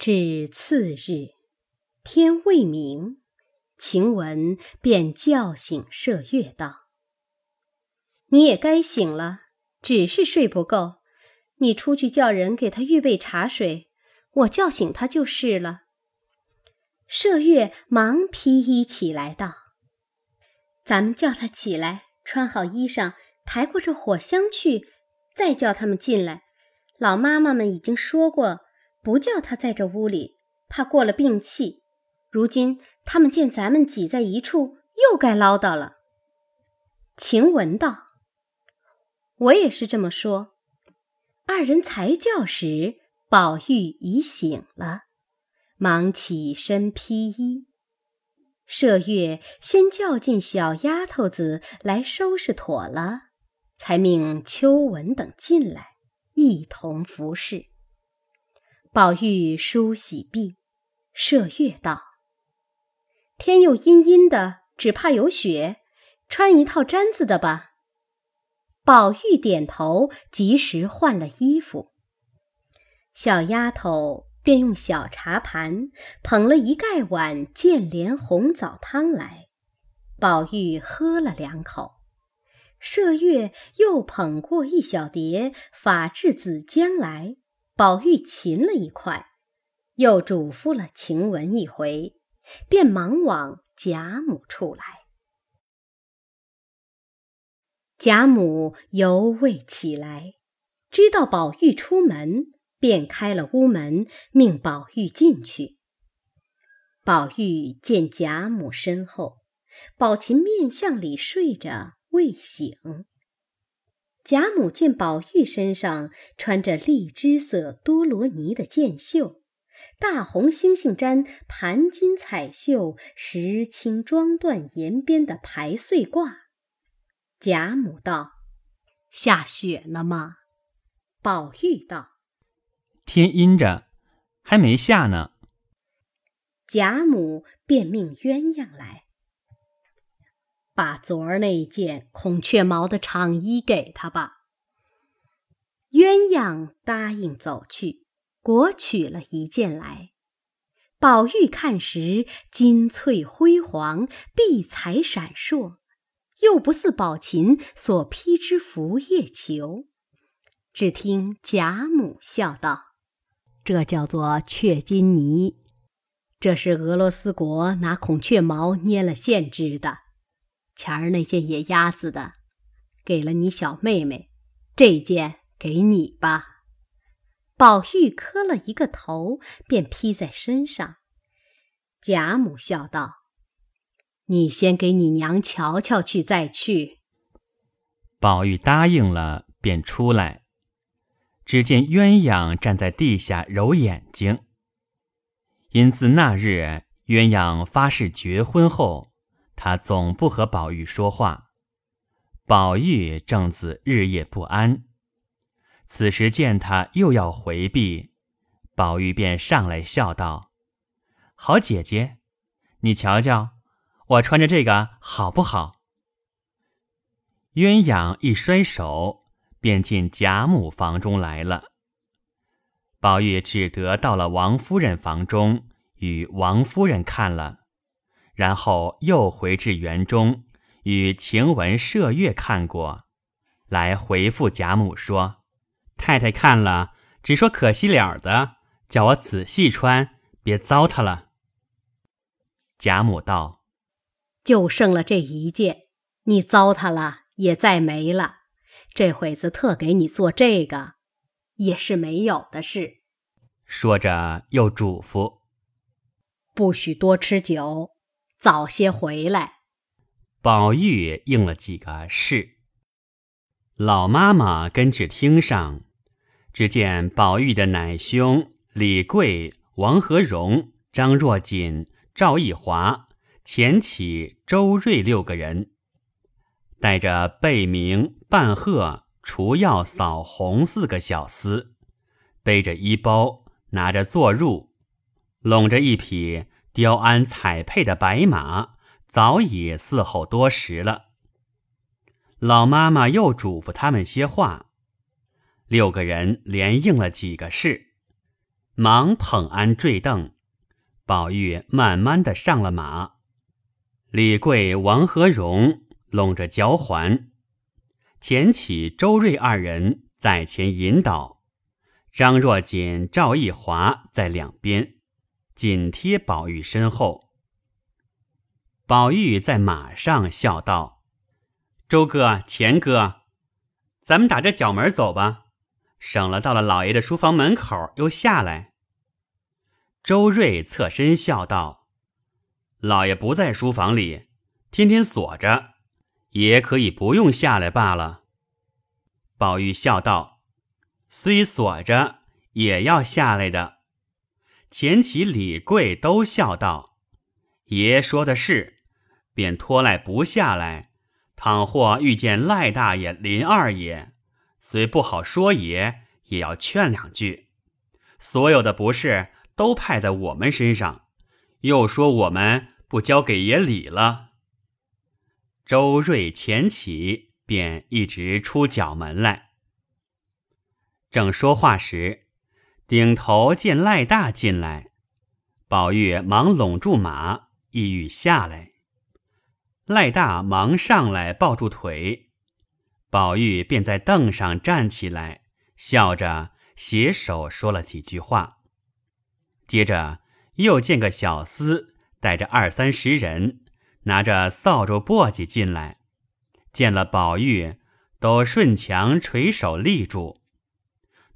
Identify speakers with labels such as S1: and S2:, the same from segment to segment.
S1: 至次日，天未明，晴雯便叫醒麝月道：“你也该醒了，只是睡不够。你出去叫人给他预备茶水，我叫醒他就是了。”麝月忙披衣起来道：“咱们叫他起来，穿好衣裳，抬过这火箱去，再叫他们进来。老妈妈们已经说过，不叫他在这屋里，怕过了病气。如今他们见咱们挤在一处，又该唠叨了。”晴雯道：“我也是这么说。”二人才叫时，宝玉已醒了。忙起身披衣，麝月先叫进小丫头子来收拾妥了，才命秋纹等进来一同服侍。宝玉梳洗毕，麝月道：“天又阴阴的，只怕有雪，穿一套毡子的吧。”宝玉点头，及时换了衣服。小丫头。便用小茶盘捧了一盖碗建莲红枣汤来，宝玉喝了两口。麝月又捧过一小碟法制子浆来，宝玉噙了一块，又嘱咐了晴雯一回，便忙往贾母处来。贾母犹未起来，知道宝玉出门。便开了屋门，命宝玉进去。宝玉见贾母身后，宝琴面向里睡着，未醒。贾母见宝玉身上穿着荔枝色多罗尼的箭袖，大红猩猩毡盘金彩绣石青装缎沿边的排穗褂，贾母道：“下雪了吗？”宝玉道。
S2: 天阴着，还没下呢。
S1: 贾母便命鸳鸯来，把昨儿那件孔雀毛的长衣给他吧。鸳鸯答应走去，果取了一件来。宝玉看时，金翠辉煌，碧彩闪烁，又不似宝琴所披之拂叶裘。只听贾母笑道。这叫做雀金呢，这是俄罗斯国拿孔雀毛捏了线织的。前儿那件野鸭子的，给了你小妹妹，这件给你吧。宝玉磕了一个头，便披在身上。贾母笑道：“你先给你娘瞧瞧去，再去。”
S2: 宝玉答应了，便出来。只见鸳鸯站在地下揉眼睛。因自那日鸳鸯发誓绝婚后，他总不和宝玉说话。宝玉正自日夜不安。此时见他又要回避，宝玉便上来笑道：“好姐姐，你瞧瞧，我穿着这个好不好？”鸳鸯一摔手。便进贾母房中来了。宝玉只得到了王夫人房中，与王夫人看了，然后又回至园中，与晴雯、麝月看过来，回复贾母说：“太太看了，只说可惜了的，叫我仔细穿，别糟蹋了。”贾母道：“
S1: 就剩了这一件，你糟蹋了，也再没了。”这会子特给你做这个，也是没有的事。
S2: 说着又嘱咐：“
S1: 不许多吃酒，早些回来。”
S2: 宝玉应了几个是。老妈妈跟至厅上，只见宝玉的奶兄李贵、王和荣、张若锦、赵义华、钱起、周瑞六个人。带着贝明、半鹤、除药、扫红四个小厮，背着衣包，拿着坐褥，拢着一匹雕鞍彩佩的白马，早已伺候多时了。老妈妈又嘱咐他们些话，六个人连应了几个事，忙捧鞍坠镫，宝玉慢慢的上了马。李贵、王和荣拢着脚环，前起周瑞二人在前引导，张若锦、赵义华在两边紧贴宝玉身后。宝玉在马上笑道：“周哥、钱哥，咱们打着角门走吧，省了到了老爷的书房门口又下来。”周瑞侧身笑道：“老爷不在书房里，天天锁着，也可以不用下来罢了。”宝玉笑道：“虽锁着，也要下来的。”钱起、李贵都笑道：“爷说的是。”便拖赖不下来，倘或遇见赖大爷、林二爷，虽不好说爷，也要劝两句。所有的不是都派在我们身上，又说我们不交给爷理了。周瑞前起，便一直出角门来。正说话时，顶头见赖大进来，宝玉忙拢住马，意欲下来。赖大忙上来抱住腿，宝玉便在凳上站起来，笑着携手说了几句话。接着又见个小厮带着二三十人，拿着扫帚簸箕进来，见了宝玉，都顺墙垂手立住。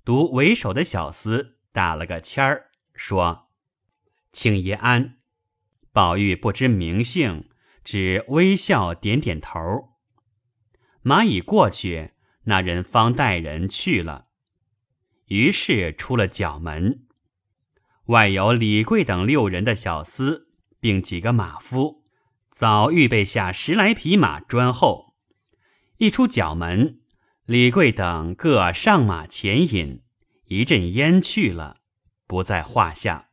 S2: 独为首的小厮打了个签儿，说：“请爷安。”宝玉不知名姓。只微笑点点头。马已过去，那人方带人去了。于是出了角门，外有李贵等六人的小厮，并几个马夫，早预备下十来匹马专候。一出角门，李贵等各上马前引，一阵烟去了，不在话下。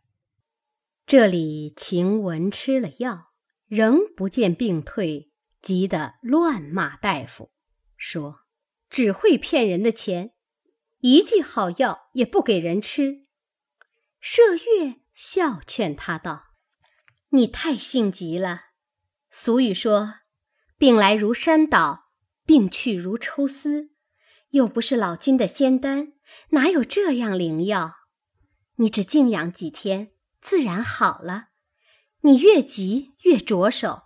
S1: 这里晴雯吃了药。仍不见病退，急得乱骂大夫，说：“只会骗人的钱，一剂好药也不给人吃。”麝月笑劝他道：“你太性急了。俗语说，病来如山倒，病去如抽丝，又不是老君的仙丹，哪有这样灵药？你只静养几天，自然好了。”你越急越着手。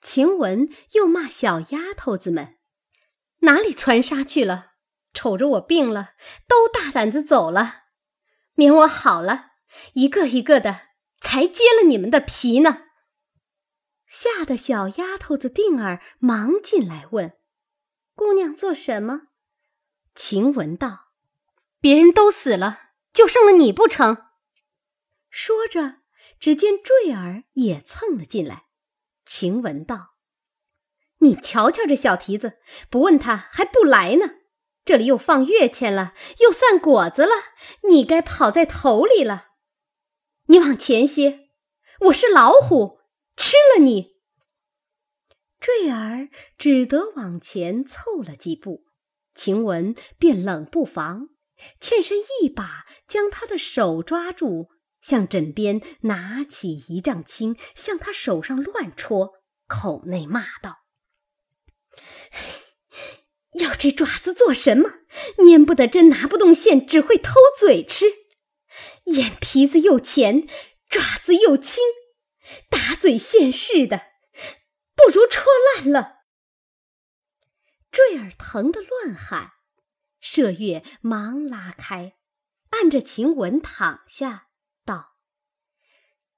S1: 晴雯又骂小丫头子们：“哪里窜沙去了？瞅着我病了，都大胆子走了，免我好了，一个一个的才揭了你们的皮呢。”吓得小丫头子定儿忙进来问：“姑娘做什么？”晴雯道：“别人都死了，就剩了你不成？”说着，只见坠儿也蹭了进来。晴雯道：“你瞧瞧这小蹄子，不问他还不来呢。这里又放月钱了，又散果子了，你该跑在头里了。你往前些，我是老虎，吃了你。”坠儿只得往前凑了几步，晴雯便冷不防，欠身一把将他的手抓住。向枕边拿起一丈青，向他手上乱戳，口内骂道：“要这爪子做什么？拈不得针，拿不动线，只会偷嘴吃。眼皮子又浅，爪子又轻，打嘴现世的，不如戳烂了。”坠儿疼得乱喊，麝月忙拉开，按着晴雯躺下。道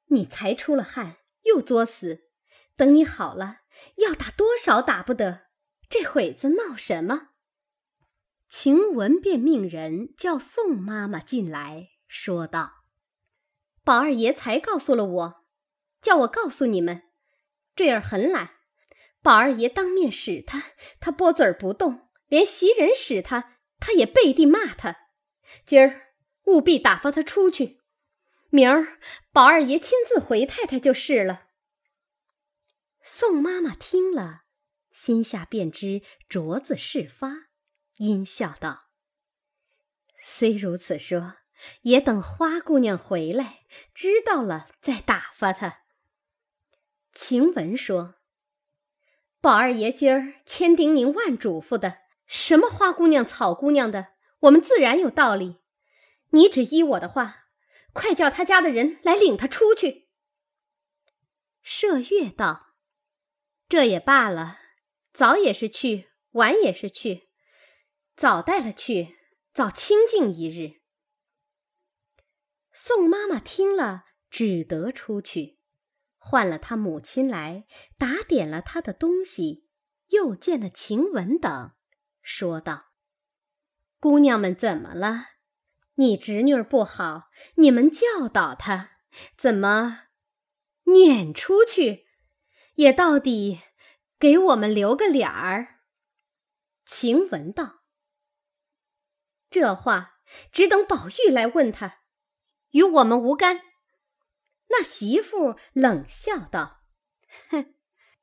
S1: 你才出了汗，又作死，等你好了，要打多少打不得。这会子闹什么？晴雯便命人叫宋妈妈进来，说道：“宝二爷才告诉了我，叫我告诉你们，坠儿很懒，宝二爷当面使他，他拨嘴不动；连袭人使他，他也背地骂他。今儿务必打发他出去。”明儿宝二爷亲自回太太就是了。宋妈妈听了，心下便知镯子事发，阴笑道：“虽如此说，也等花姑娘回来，知道了再打发她。晴雯说：“宝二爷今儿千叮咛万嘱咐的，什么花姑娘、草姑娘的，我们自然有道理。你只依我的话，快叫他家的人来领他出去。”麝月道：“这也罢了，早也是去，晚也是去，早带了去，早清静一日。”宋妈妈听了，只得出去，唤了他母亲来，打点了他的东西，又见了晴雯等，说道：“姑娘们怎么了？你侄女儿不好，你们教导她，怎么撵出去？也到底给我们留个脸儿。”晴雯道：“这话只等宝玉来问他。”与我们无干。那媳妇冷笑道：“哼，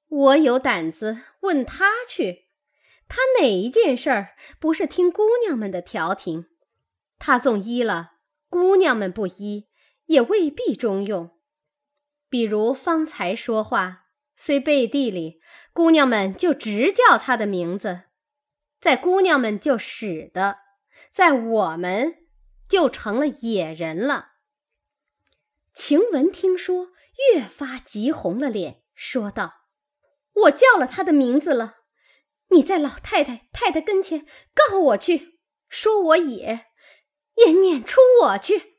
S1: 我有胆子问他去。他哪一件事儿不是听姑娘们的调停？他纵依了，姑娘们不依，也未必中用。比如方才说话，虽背地里姑娘们就直叫他的名字，在姑娘们就使得，在我们就成了野人了。”晴雯听说，越发急红了脸，说道：“我叫了他的名字了，你在老太太、太太跟前告我去，说我也，也撵出我去。”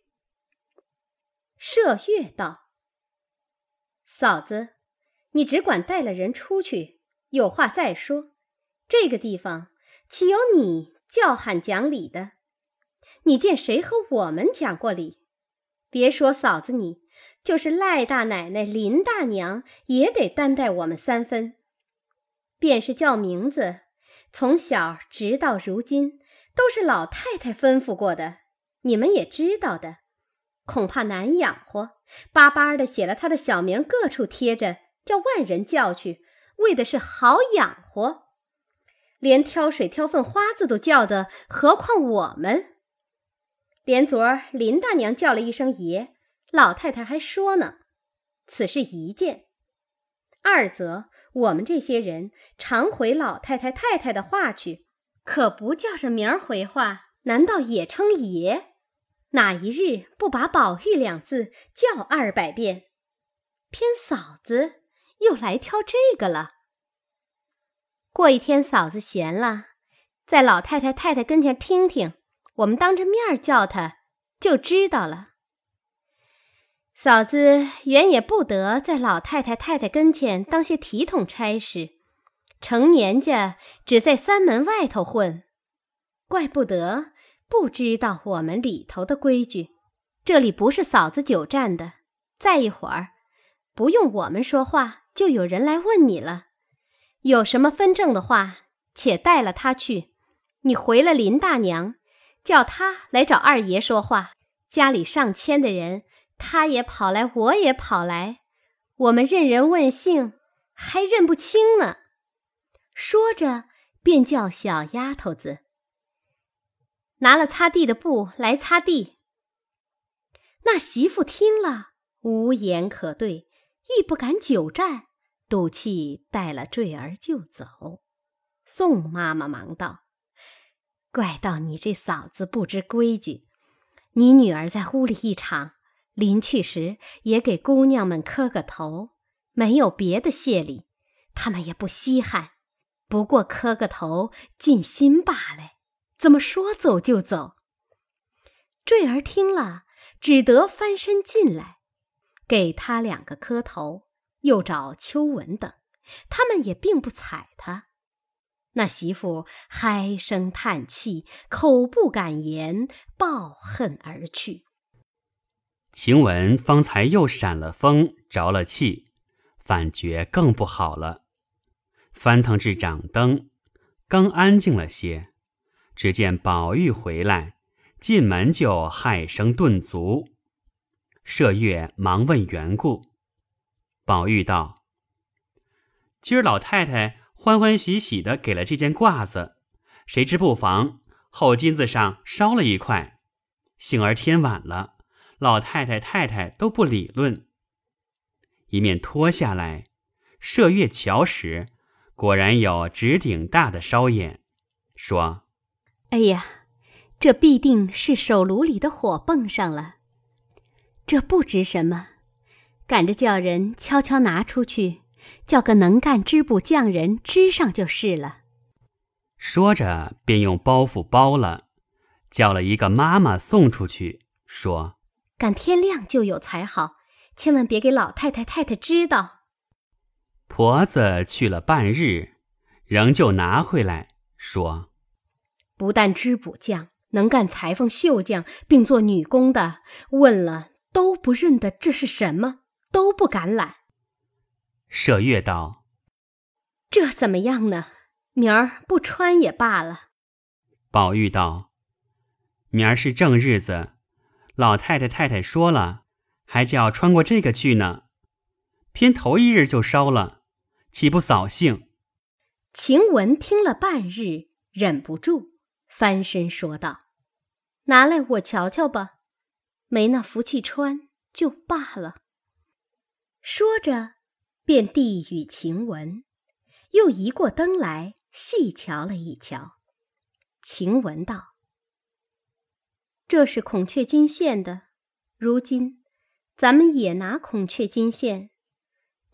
S1: 麝月道：“嫂子，你只管带了人出去，有话再说。这个地方岂有你叫喊讲理的？你见谁和我们讲过理？”别说嫂子你，就是赖大奶奶、林大娘也得担待我们三分。便是叫名字，从小直到如今，都是老太太吩咐过的，你们也知道的。恐怕难养活，巴巴的写了他的小名，各处贴着，叫万人叫去，为的是好养活。连挑水、挑粪、花子都叫的，何况我们？连昨儿林大娘叫了一声爷，老太太还说呢。此是一件；二则我们这些人常回老太太太太的话去，可不叫上名儿回话，难道也称爷？哪一日不把宝玉两字叫二百遍？偏嫂子又来挑这个了。过一天嫂子闲了，在老太太太太跟前听听。我们当着面儿叫他，就知道了。嫂子原也不得在老太太太太跟前当些体统差事，成年家只在三门外头混，怪不得不知道我们里头的规矩。这里不是嫂子久站的，再一会儿不用我们说话，就有人来问你了。有什么分正的话，且带了他去。你回了林大娘。叫他来找二爷说话，家里上千的人，他也跑来，我也跑来，我们认人问姓，还认不清呢。说着，便叫小丫头子拿了擦地的布来擦地。那媳妇听了，无言可对，亦不敢久站，赌气带了坠儿就走。宋妈妈忙道。怪到你这嫂子不知规矩，你女儿在屋里一场，临去时也给姑娘们磕个头，没有别的谢礼，他们也不稀罕，不过磕个头尽心罢了。怎么说走就走？坠儿听了，只得翻身进来，给他两个磕头，又找秋纹等，他们也并不睬他。那媳妇唉声叹气，口不敢言，抱恨而去。
S2: 晴雯方才又闪了风，着了气，反觉更不好了。翻腾至掌灯，刚安静了些，只见宝玉回来，进门就害声顿足。麝月忙问缘故，宝玉道：“今儿老太太。”欢欢喜喜的给了这件褂子，谁知不妨后金子上烧了一块，幸而天晚了，老太太太太都不理论。一面脱下来，射月桥时，果然有直顶大的烧眼，说：“
S1: 哎呀，这必定是手炉里的火蹦上了。这不值什么，赶着叫人悄悄拿出去，叫个能干织布匠人织上就是了。”
S2: 说着，便用包袱包了，叫了一个妈妈送出去，说：“
S1: 赶天亮就有才好，千万别给老太太太太知道。”
S2: 婆子去了半日，仍旧拿回来，说：“
S1: 不但织补匠能干裁缝绣匠，并做女工的，问了都不认得这是什么，都不敢揽。”
S2: 麝月道：“
S1: 这怎么样呢？明儿不穿也罢了。”
S2: 宝玉道：“明儿是正日子，老太太太太说了，还叫穿过这个去呢，偏头一日就烧了。”岂不扫兴？
S1: 晴雯听了半日，忍不住翻身说道：“拿来我瞧瞧吧，没那福气穿就罢了。”说着，便递与晴雯，又移过灯来细瞧了一瞧。晴雯道：“这是孔雀金线的，如今咱们也拿孔雀金线。”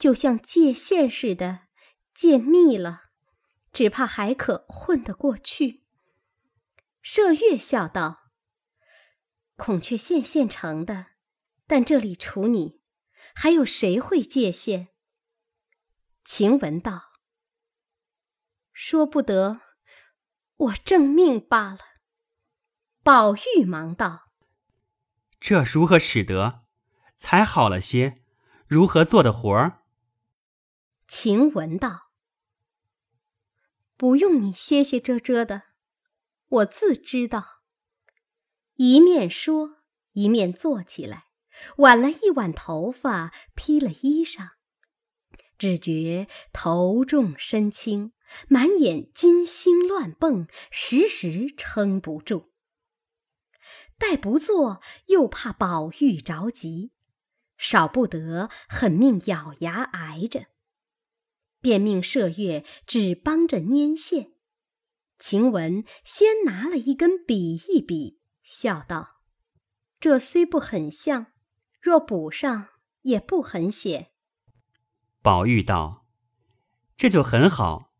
S1: 就像借线似的，借密了，只怕还可混得过去。麝月笑道：“孔雀线现成的，但这里除你，还有谁会借线？”晴雯道：“说不得，我正命罢了。”宝玉忙道：“
S2: 这如何使得？才好了些，如何做的活儿？”
S1: 晴雯道：“不用你歇歇遮遮的，我自知道。”一面说，一面坐起来，挽了一挽头发，披了衣裳，只觉头重身轻，满眼金星乱蹦，时时撑不住。待不坐，又怕宝玉着急，少不得狠命咬牙挨着。便命麝月只帮着拈线，晴雯先拿了一根笔一笔，笑道：“这虽不很像，若补上也不很显。”
S2: 宝玉道：“这就很好，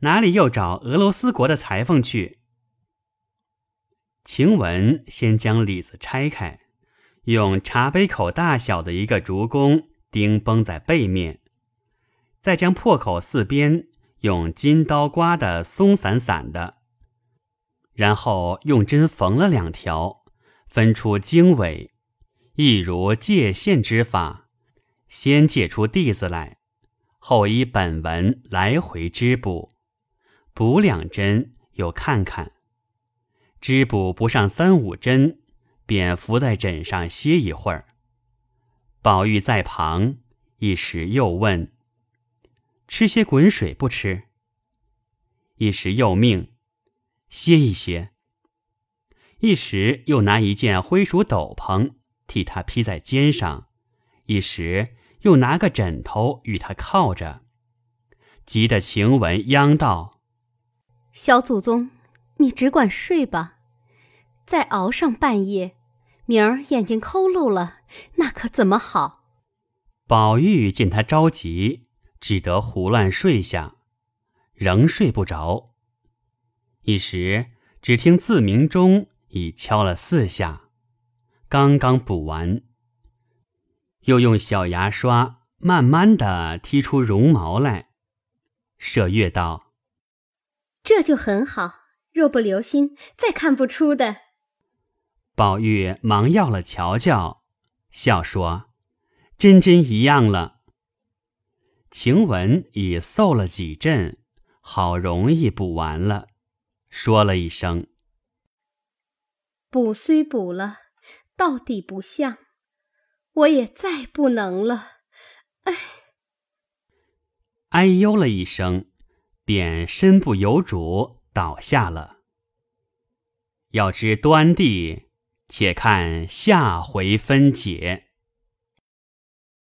S2: 哪里又找俄罗斯国的裁缝去？”晴雯先将里子拆开，用茶杯口大小的一个竹弓钉绷在背面。再将破口四边用金刀刮得松散散的，然后用针缝了两条，分出经纬，亦如界线之法，先借出地子来，后依本文来回织补，补两针又看看，织补不上三五针，便伏在枕上歇一会儿。宝玉在旁一时又问。吃些滚水不吃。一时又命歇一歇。一时又拿一件灰鼠斗篷替他披在肩上，一时又拿个枕头与他靠着，急得晴雯央道：“
S1: 小祖宗，你只管睡吧，再熬上半夜，明儿眼睛抠漏了，那可怎么好？”
S2: 宝玉见他着急。只得胡乱睡下，仍睡不着。一时只听自鸣钟已敲了四下，刚刚补完，又用小牙刷慢慢的剔出绒毛来。麝月道：“
S1: 这就很好，若不留心，再看不出的。”
S2: 宝玉忙要了瞧瞧，笑说：“真真一样了。”晴雯已嗽了几阵，好容易补完了，说了一声：“
S1: 补虽补了，到底不像，我也再不能了。”哎，
S2: 哎呦了一声，便身不由主倒下了。要知端地，且看下回分解。